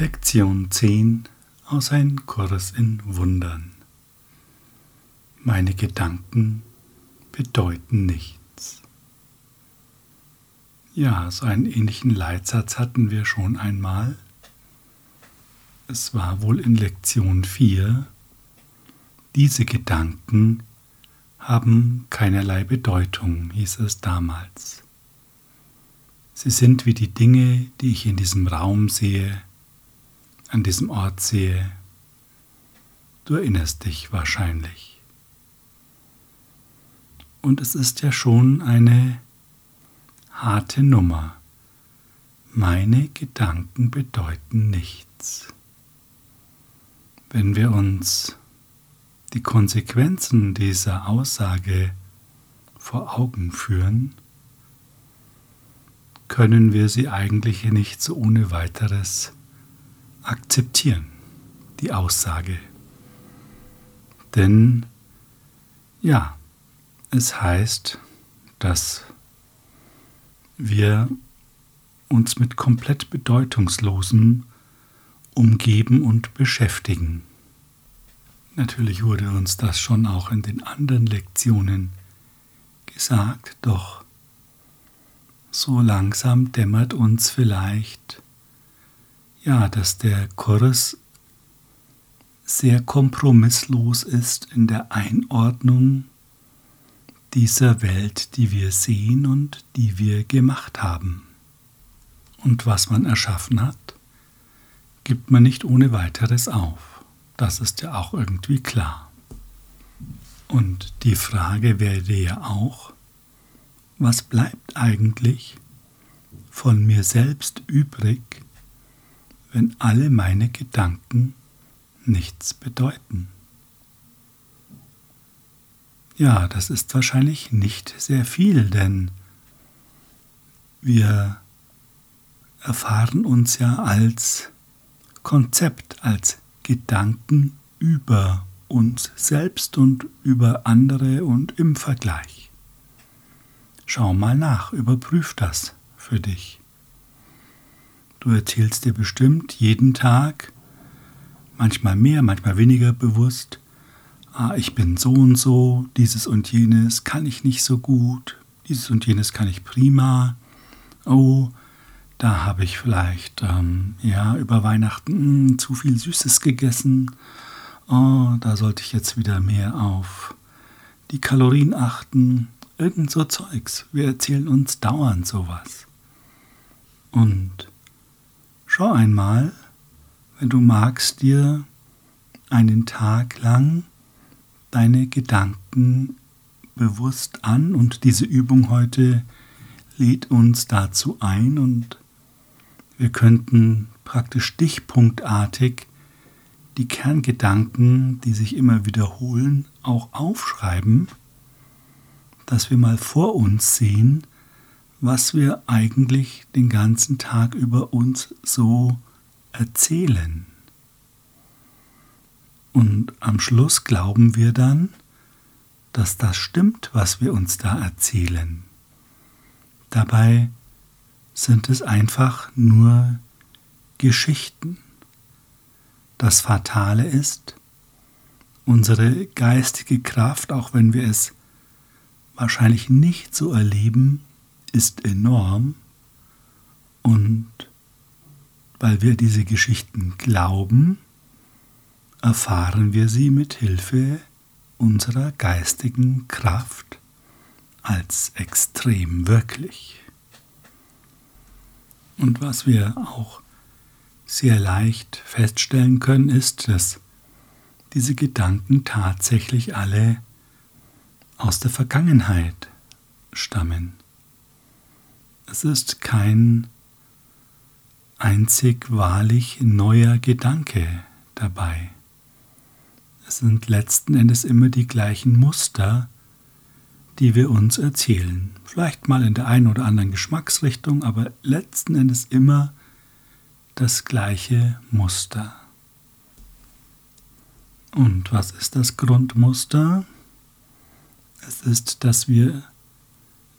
Lektion 10 aus Ein Kurs in Wundern. Meine Gedanken bedeuten nichts. Ja, so einen ähnlichen Leitsatz hatten wir schon einmal. Es war wohl in Lektion 4. Diese Gedanken haben keinerlei Bedeutung, hieß es damals. Sie sind wie die Dinge, die ich in diesem Raum sehe, an diesem Ort sehe. Du erinnerst dich wahrscheinlich. Und es ist ja schon eine harte Nummer. Meine Gedanken bedeuten nichts. Wenn wir uns die Konsequenzen dieser Aussage vor Augen führen, können wir sie eigentlich nicht so ohne weiteres akzeptieren, die Aussage. Denn ja, es heißt, dass wir uns mit komplett bedeutungslosem umgeben und beschäftigen. Natürlich wurde uns das schon auch in den anderen Lektionen gesagt, doch so langsam dämmert uns vielleicht, ja, dass der Kurs sehr kompromisslos ist in der Einordnung dieser Welt, die wir sehen und die wir gemacht haben. Und was man erschaffen hat, gibt man nicht ohne weiteres auf. Das ist ja auch irgendwie klar. Und die Frage wäre ja auch, was bleibt eigentlich von mir selbst übrig, wenn alle meine Gedanken nichts bedeuten? Ja, das ist wahrscheinlich nicht sehr viel, denn wir erfahren uns ja als Konzept, als Gedanken über uns selbst und über andere und im Vergleich. Schau mal nach, überprüf das für dich. Du erzählst dir bestimmt jeden Tag, manchmal mehr, manchmal weniger bewusst, ah, ich bin so und so, dieses und jenes kann ich nicht so gut, dieses und jenes kann ich prima. Oh, da habe ich vielleicht ähm, ja über Weihnachten mh, hm, zu viel Süßes gegessen. Oh, da sollte ich jetzt wieder mehr auf die Kalorien achten. Irgend so Zeugs. Wir erzählen uns dauernd sowas. Und schau einmal, wenn du magst, dir einen Tag lang deine Gedanken bewusst an. Und diese Übung heute lädt uns dazu ein. Und wir könnten praktisch stichpunktartig die Kerngedanken, die sich immer wiederholen, auch aufschreiben dass wir mal vor uns sehen, was wir eigentlich den ganzen Tag über uns so erzählen. Und am Schluss glauben wir dann, dass das stimmt, was wir uns da erzählen. Dabei sind es einfach nur Geschichten. Das Fatale ist, unsere geistige Kraft, auch wenn wir es wahrscheinlich nicht so erleben, ist enorm und weil wir diese Geschichten glauben, erfahren wir sie mit Hilfe unserer geistigen Kraft als extrem wirklich. Und was wir auch sehr leicht feststellen können, ist, dass diese Gedanken tatsächlich alle aus der Vergangenheit stammen. Es ist kein einzig wahrlich neuer Gedanke dabei. Es sind letzten Endes immer die gleichen Muster, die wir uns erzählen. Vielleicht mal in der einen oder anderen Geschmacksrichtung, aber letzten Endes immer das gleiche Muster. Und was ist das Grundmuster? Es ist, dass wir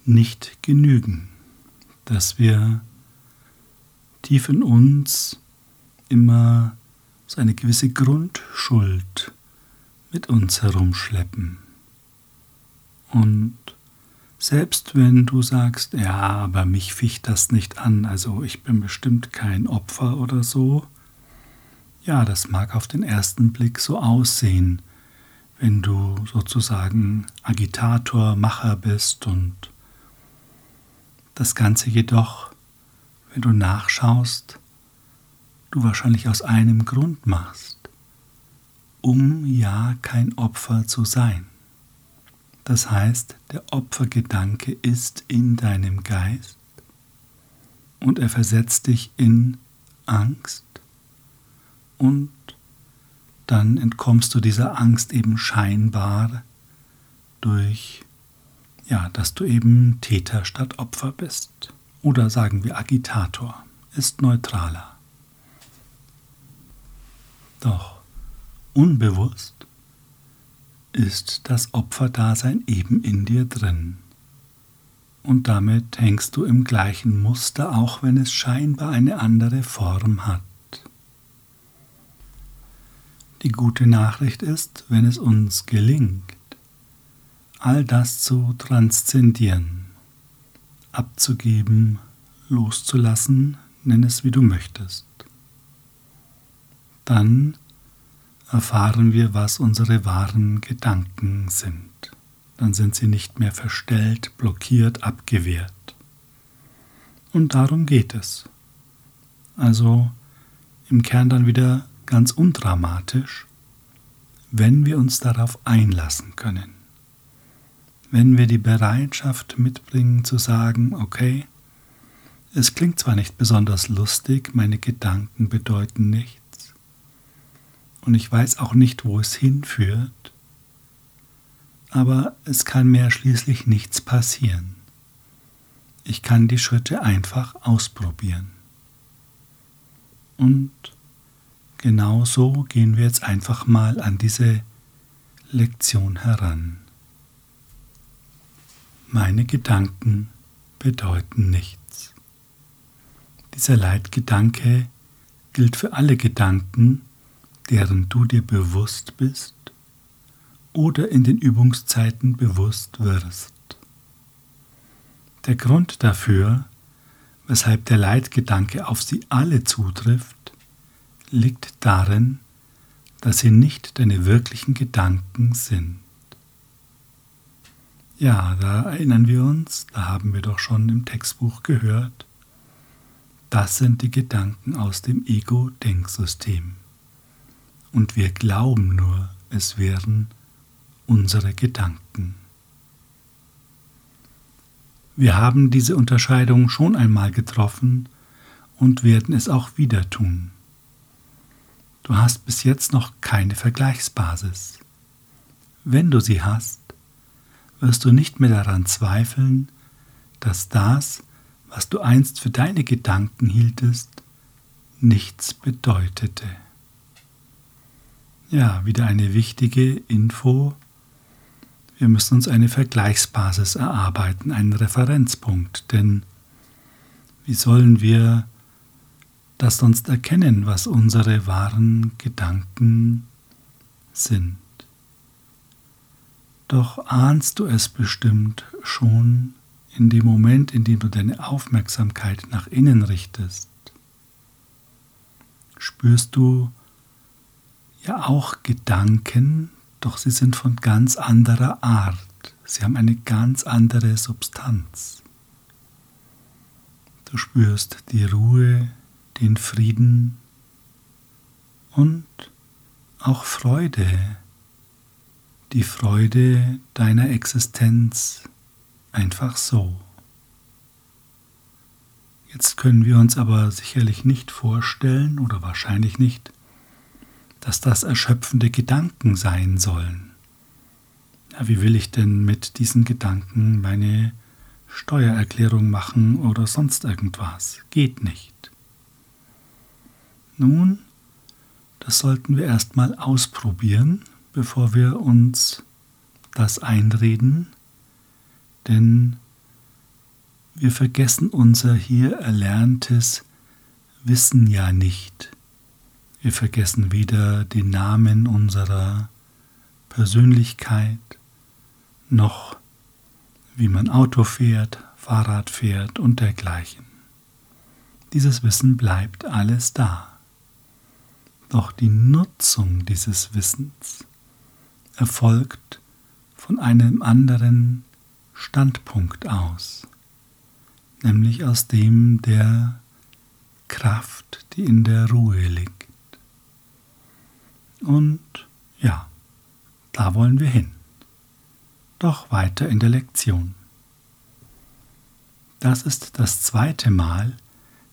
nicht genügen, dass wir tief in uns immer so eine gewisse Grundschuld mit uns herumschleppen. Und selbst wenn du sagst, ja, aber mich ficht das nicht an, also ich bin bestimmt kein Opfer oder so, ja, das mag auf den ersten Blick so aussehen, wenn du sozusagen Agitator, Macher bist und das Ganze jedoch, wenn du nachschaust, du wahrscheinlich aus einem Grund machst, um ja kein Opfer zu sein. Das heißt, der Opfergedanke ist in deinem Geist und er versetzt dich in Angst und dann entkommst du dieser Angst eben scheinbar durch, ja, dass du eben Täter statt Opfer bist. Oder sagen wir Agitator, ist neutraler. Doch unbewusst ist das Opferdasein eben in dir drin. Und damit hängst du im gleichen Muster, auch wenn es scheinbar eine andere Form hat. Die gute Nachricht ist, wenn es uns gelingt, all das zu transzendieren, abzugeben, loszulassen, nenn es wie du möchtest, dann erfahren wir, was unsere wahren Gedanken sind. Dann sind sie nicht mehr verstellt, blockiert, abgewehrt. Und darum geht es. Also im Kern dann wieder ganz undramatisch, wenn wir uns darauf einlassen können. Wenn wir die Bereitschaft mitbringen zu sagen, okay, es klingt zwar nicht besonders lustig, meine Gedanken bedeuten nichts, und ich weiß auch nicht, wo es hinführt, aber es kann mir schließlich nichts passieren. Ich kann die Schritte einfach ausprobieren. Und genau so gehen wir jetzt einfach mal an diese Lektion heran. Meine Gedanken bedeuten nichts. Dieser Leitgedanke gilt für alle Gedanken, deren du dir bewusst bist oder in den Übungszeiten bewusst wirst. Der Grund dafür, weshalb der Leitgedanke auf sie alle zutrifft, liegt darin, dass sie nicht deine wirklichen Gedanken sind. Ja, da erinnern wir uns, da haben wir doch schon im Textbuch gehört, das sind die Gedanken aus dem Ego-Denksystem und wir glauben nur, es wären unsere Gedanken. Wir haben diese Unterscheidung schon einmal getroffen und werden es auch wieder tun. Du hast bis jetzt noch keine Vergleichsbasis. Wenn du sie hast, wirst du nicht mehr daran zweifeln, dass das, was du einst für deine Gedanken hieltest, nichts bedeutete. Ja, wieder eine wichtige Info. Wir müssen uns eine Vergleichsbasis erarbeiten, einen Referenzpunkt, denn wie sollen wir das sonst erkennen, was unsere wahren Gedanken sind? Doch ahnst du es bestimmt schon in dem Moment, in dem du deine Aufmerksamkeit nach innen richtest. Spürst du, ja auch Gedanken, doch sie sind von ganz anderer Art. Sie haben eine ganz andere Substanz. Du spürst die Ruhe, den Frieden und auch Freude, die Freude deiner Existenz einfach so. Jetzt können wir uns aber sicherlich nicht vorstellen oder wahrscheinlich nicht, dass das erschöpfende Gedanken sein sollen. Ja, wie will ich denn mit diesen Gedanken meine Steuererklärung machen oder sonst irgendwas? Geht nicht. Nun, das sollten wir erstmal ausprobieren, bevor wir uns das einreden, denn wir vergessen unser hier erlerntes Wissen ja nicht Wir vergessen weder den Namen unserer Persönlichkeit noch wie man Auto fährt, Fahrrad fährt und dergleichen. Dieses Wissen bleibt alles da. Doch die Nutzung dieses Wissens erfolgt von einem anderen Standpunkt aus, nämlich aus dem der Kraft, die in der Ruhe liegt. Und ja, da wollen wir hin. Doch weiter in der Lektion. Das ist das zweite Mal,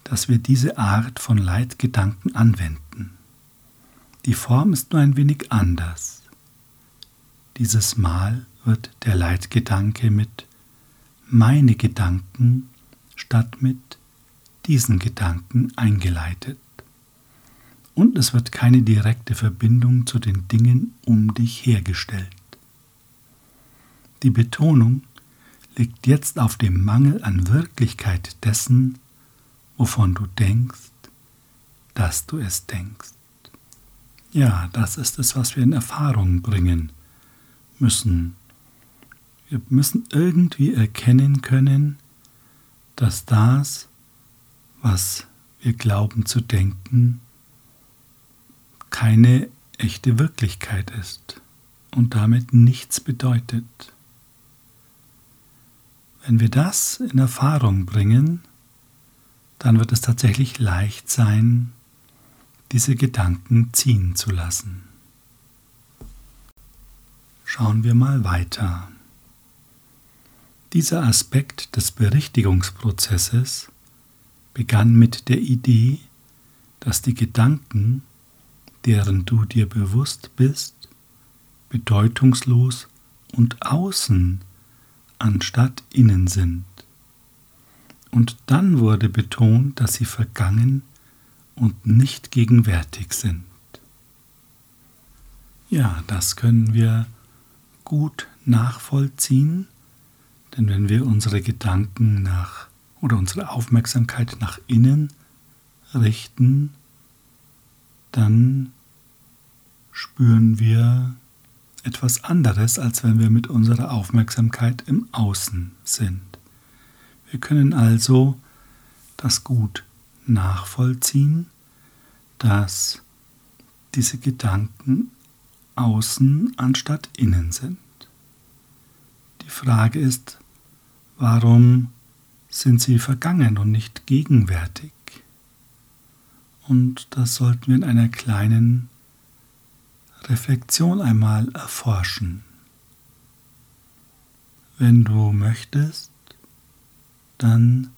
dass wir diese Art von Leitgedanken anwenden. Die Form ist nur ein wenig anders. Dieses Mal wird der Leitgedanke mit meine Gedanken statt mit diesen Gedanken eingeleitet. Und es wird keine direkte Verbindung zu den Dingen um dich hergestellt. Die Betonung liegt jetzt auf dem Mangel an Wirklichkeit dessen, wovon du denkst, dass du es denkst. Ja, das ist es, was wir in Erfahrung bringen müssen. Wir müssen irgendwie erkennen können, dass das, was wir glauben zu denken, keine echte Wirklichkeit ist und damit nichts bedeutet. Wenn wir das in Erfahrung bringen, dann wird es tatsächlich leicht sein, diese Gedanken ziehen zu lassen. Schauen wir mal weiter. Dieser Aspekt des Berichtigungsprozesses begann mit der Idee, dass die Gedanken, deren du dir bewusst bist, bedeutungslos und außen anstatt innen sind. Und dann wurde betont, dass sie vergangen und nicht gegenwärtig sind. Ja, das können wir gut nachvollziehen, denn wenn wir unsere Gedanken nach oder unsere Aufmerksamkeit nach innen richten, dann spüren wir etwas anderes, als wenn wir mit unserer Aufmerksamkeit im Außen sind. Wir können also das gut nachvollziehen, dass diese Gedanken außen anstatt innen sind. Die Frage ist, warum sind sie vergangen und nicht gegenwärtig? Und das sollten wir in einer kleinen Reflexion einmal erforschen. Wenn du möchtest, dann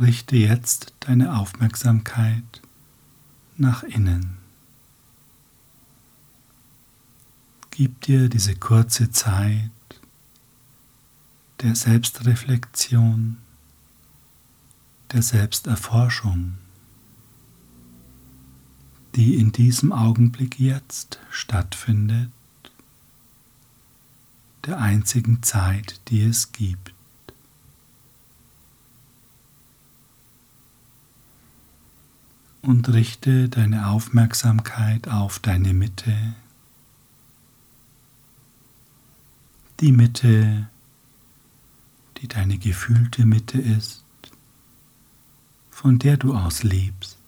richte jetzt deine Aufmerksamkeit nach innen. Gib dir diese kurze Zeit der Selbstreflexion, der Selbsterforschung die in diesem Augenblick jetzt stattfindet, der einzigen Zeit, die es gibt. Und richte deine Aufmerksamkeit auf deine Mitte, die Mitte, die deine gefühlte Mitte ist, von der du aus lebst.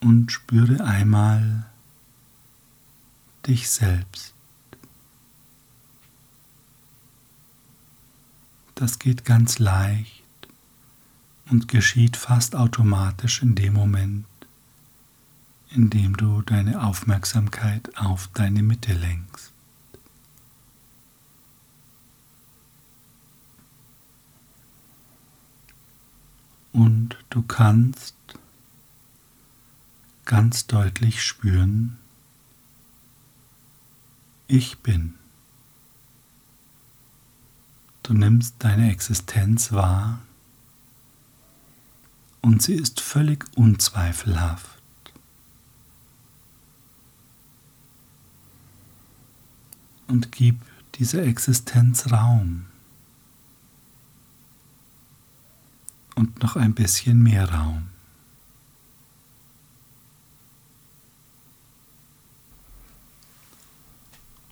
und spüre einmal dich selbst. Das geht ganz leicht und geschieht fast automatisch in dem Moment, in dem du deine Aufmerksamkeit auf deine Mitte lenkst. Und du kannst ganz deutlich spüren, ich bin. Du nimmst deine Existenz wahr und sie ist völlig unzweifelhaft. Und gib dieser Existenz Raum. und noch ein bisschen mehr Raum.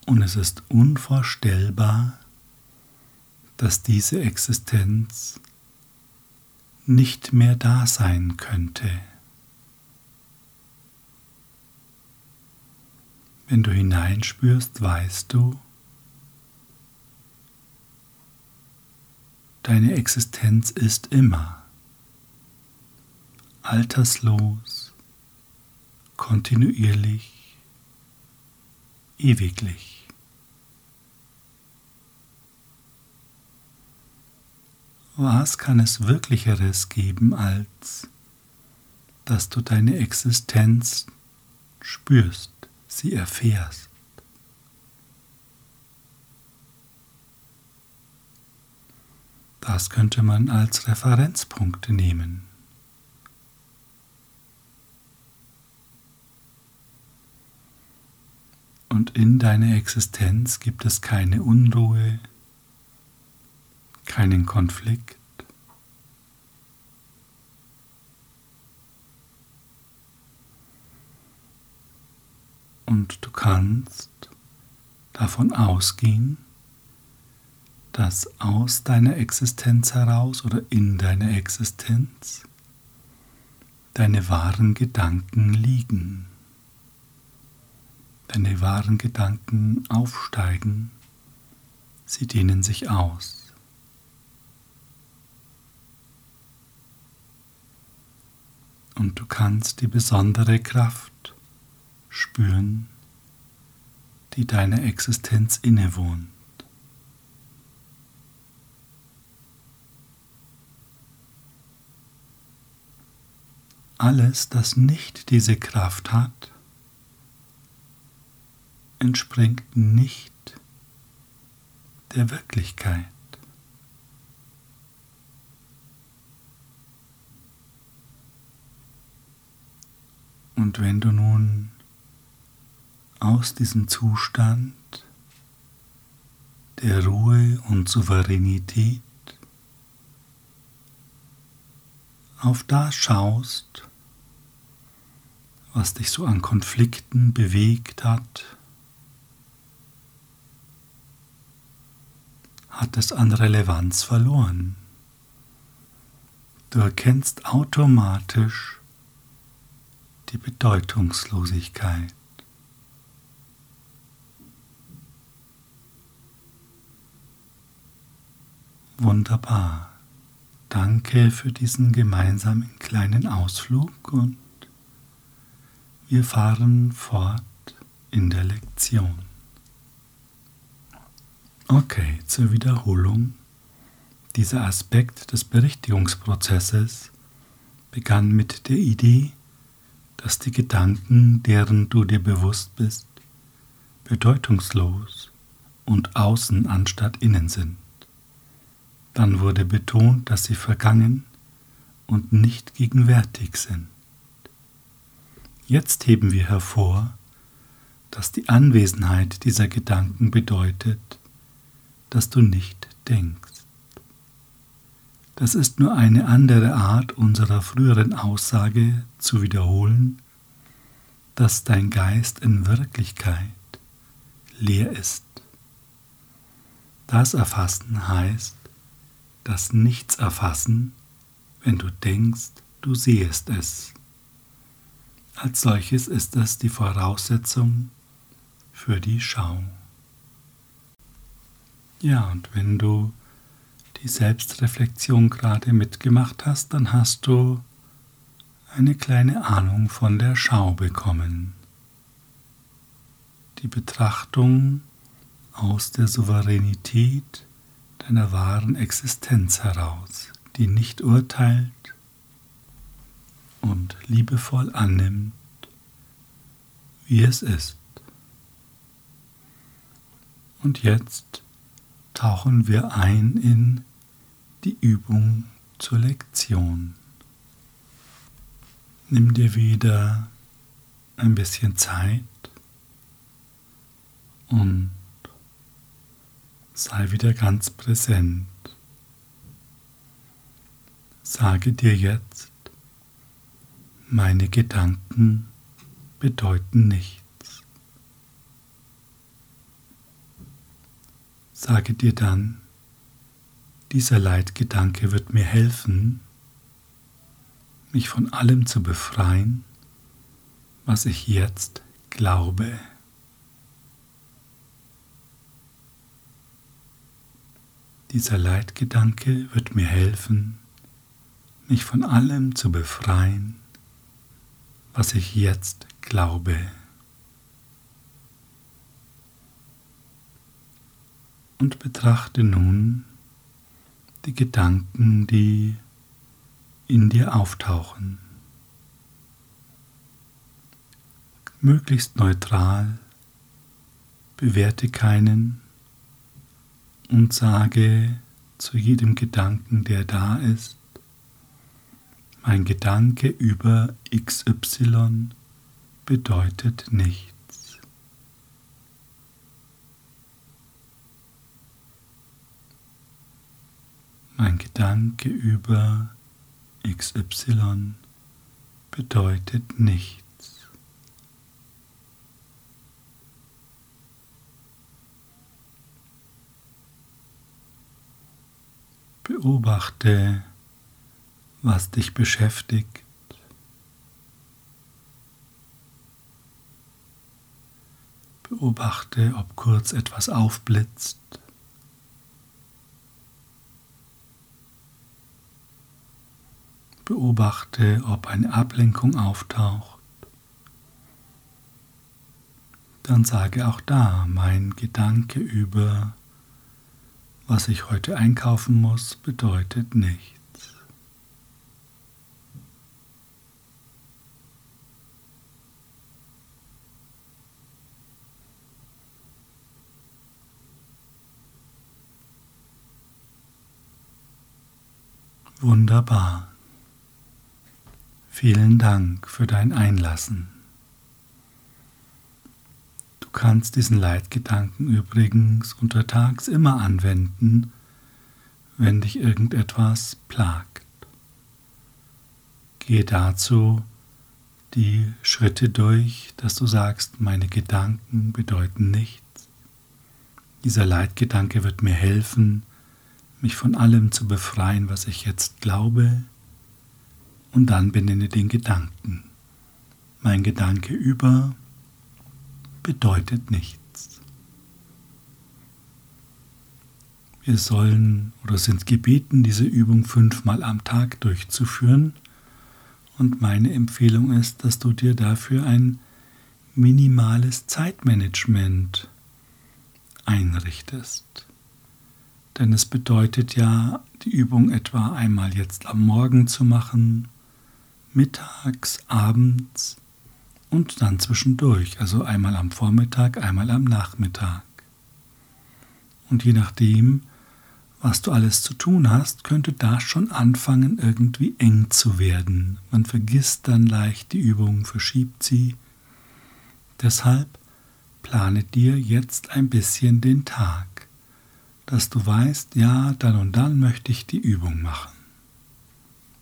Und es ist unvorstellbar, dass diese Existenz nicht mehr da sein könnte. Wenn du hineinspürst, weißt du, deine Existenz ist immer alterslos, kontinuierlich, ewiglich. Was kann es Wirklicheres geben, als dass du deine Existenz spürst, sie erfährst? Das könnte man als Referenzpunkt nehmen. Und in deiner Existenz gibt es keine Unruhe, keinen Konflikt. Und du kannst davon ausgehen, dass aus deiner Existenz heraus oder in deiner Existenz deine wahren Gedanken liegen, deine wahren Gedanken aufsteigen, sie dehnen sich aus. und du kannst die besondere Kraft spüren, die deiner Existenz innewohnt. Alles, das nicht diese Kraft hat, entspringt nicht der Wirklichkeit. Und wenn du nun aus diesem Zustand der Ruhe und Souveränität auf das schaust, was dich so an Konflikten bewegt hat, hat es an Relevanz verloren. Du erkennst automatisch, die Bedeutungslosigkeit. Wunderbar. Danke für diesen gemeinsamen kleinen Ausflug und wir fahren fort in der Lektion. Okay, zur Wiederholung. Dieser Aspekt des Berichtigungsprozesses begann mit der Idee, dass die Gedanken, deren du dir bewusst bist, bedeutungslos und außen anstatt innen sind. Dann wurde betont, dass sie vergangen und nicht gegenwärtig sind. Jetzt heben wir hervor, dass die Anwesenheit dieser Gedanken bedeutet, dass du nicht denkst. Das ist nur eine andere Art unserer früheren Aussage zu wiederholen, dass dein Geist in Wirklichkeit leer ist. Das Erfassen heißt, das Nichts erfassen, wenn du denkst, du sehest es. Als solches ist es die Voraussetzung für die Schau. Ja, und wenn du die Selbstreflexion gerade mitgemacht hast, dann hast du eine kleine Ahnung von der Schau bekommen. Die Betrachtung aus der Souveränität deiner wahren Existenz heraus, die nicht urteilt und liebevoll annimmt, wie es ist. Und jetzt tauchen wir ein in die Übung zur Lektion. Nimm dir wieder ein bisschen Zeit und sei wieder ganz präsent. Sage dir jetzt, meine Gedanken bedeuten nichts. Sage dir dann, dieser Leitgedanke wird mir helfen, mich von allem zu befreien, was ich jetzt glaube. Dieser Leitgedanke wird mir helfen, mich von allem zu befreien, was ich jetzt glaube. Und betrachte nun die Gedanken, die in dir auftauchen. Möglichst neutral, bewerte keinen und sage zu jedem Gedanken, der da ist, mein Gedanke über XY bedeutet nichts. Mein Gedanke über XY bedeutet nichts. Beobachte, was dich beschäftigt. Beobachte, ob kurz etwas aufblitzt. Beobachte, ob eine Ablenkung auftaucht. Dann sage auch da mein Gedanke über was ich heute einkaufen muss, bedeutet nichts. Wunderbar. Vielen Dank für dein Einlassen. Du kannst diesen Leitgedanken übrigens untertags immer anwenden, wenn dich irgendetwas plagt. Gehe dazu die Schritte durch, dass du sagst, meine Gedanken bedeuten nichts. Dieser Leitgedanke wird mir helfen, mich von allem zu befreien, was ich jetzt glaube. Und dann benenne den Gedanken. Mein Gedanke über bedeutet nichts. Wir sollen oder sind gebeten, diese Übung fünfmal am Tag durchzuführen. Und meine Empfehlung ist, dass du dir dafür ein minimales Zeitmanagement einrichtest. Denn es bedeutet ja, die Übung etwa einmal jetzt am Morgen zu machen, mittags, abends und dann zwischendurch, also einmal am Vormittag, einmal am Nachmittag. Und je nachdem, was du alles zu tun hast, könnte das schon anfangen, irgendwie eng zu werden. Man vergisst dann leicht die Übung, verschiebt sie. Deshalb plane dir jetzt ein bisschen den Tag, dass du weißt, ja, dann und dann möchte ich die Übung machen.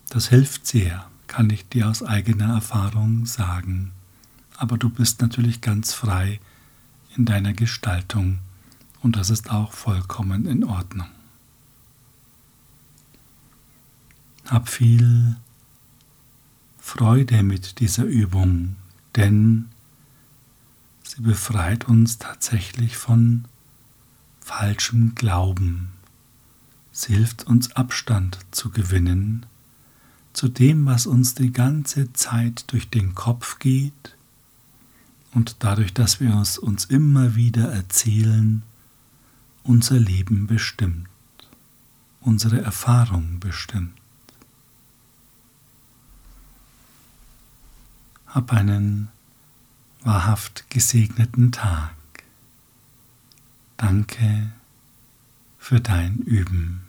Das hilft sehr, kann ich dir aus eigener Erfahrung sagen aber du bist natürlich ganz frei in deiner Gestaltung und das ist auch vollkommen in Ordnung. Hab viel Freude mit dieser Übung, denn sie befreit uns tatsächlich von falschem Glauben. Sie hilft uns Abstand zu gewinnen zu dem, was uns die ganze Zeit durch den Kopf geht und dadurch, dass wir es uns immer wieder erzählen, unser Leben bestimmt, unsere Erfahrung bestimmt. Hab einen wahrhaft gesegneten Tag. Danke für dein Üben.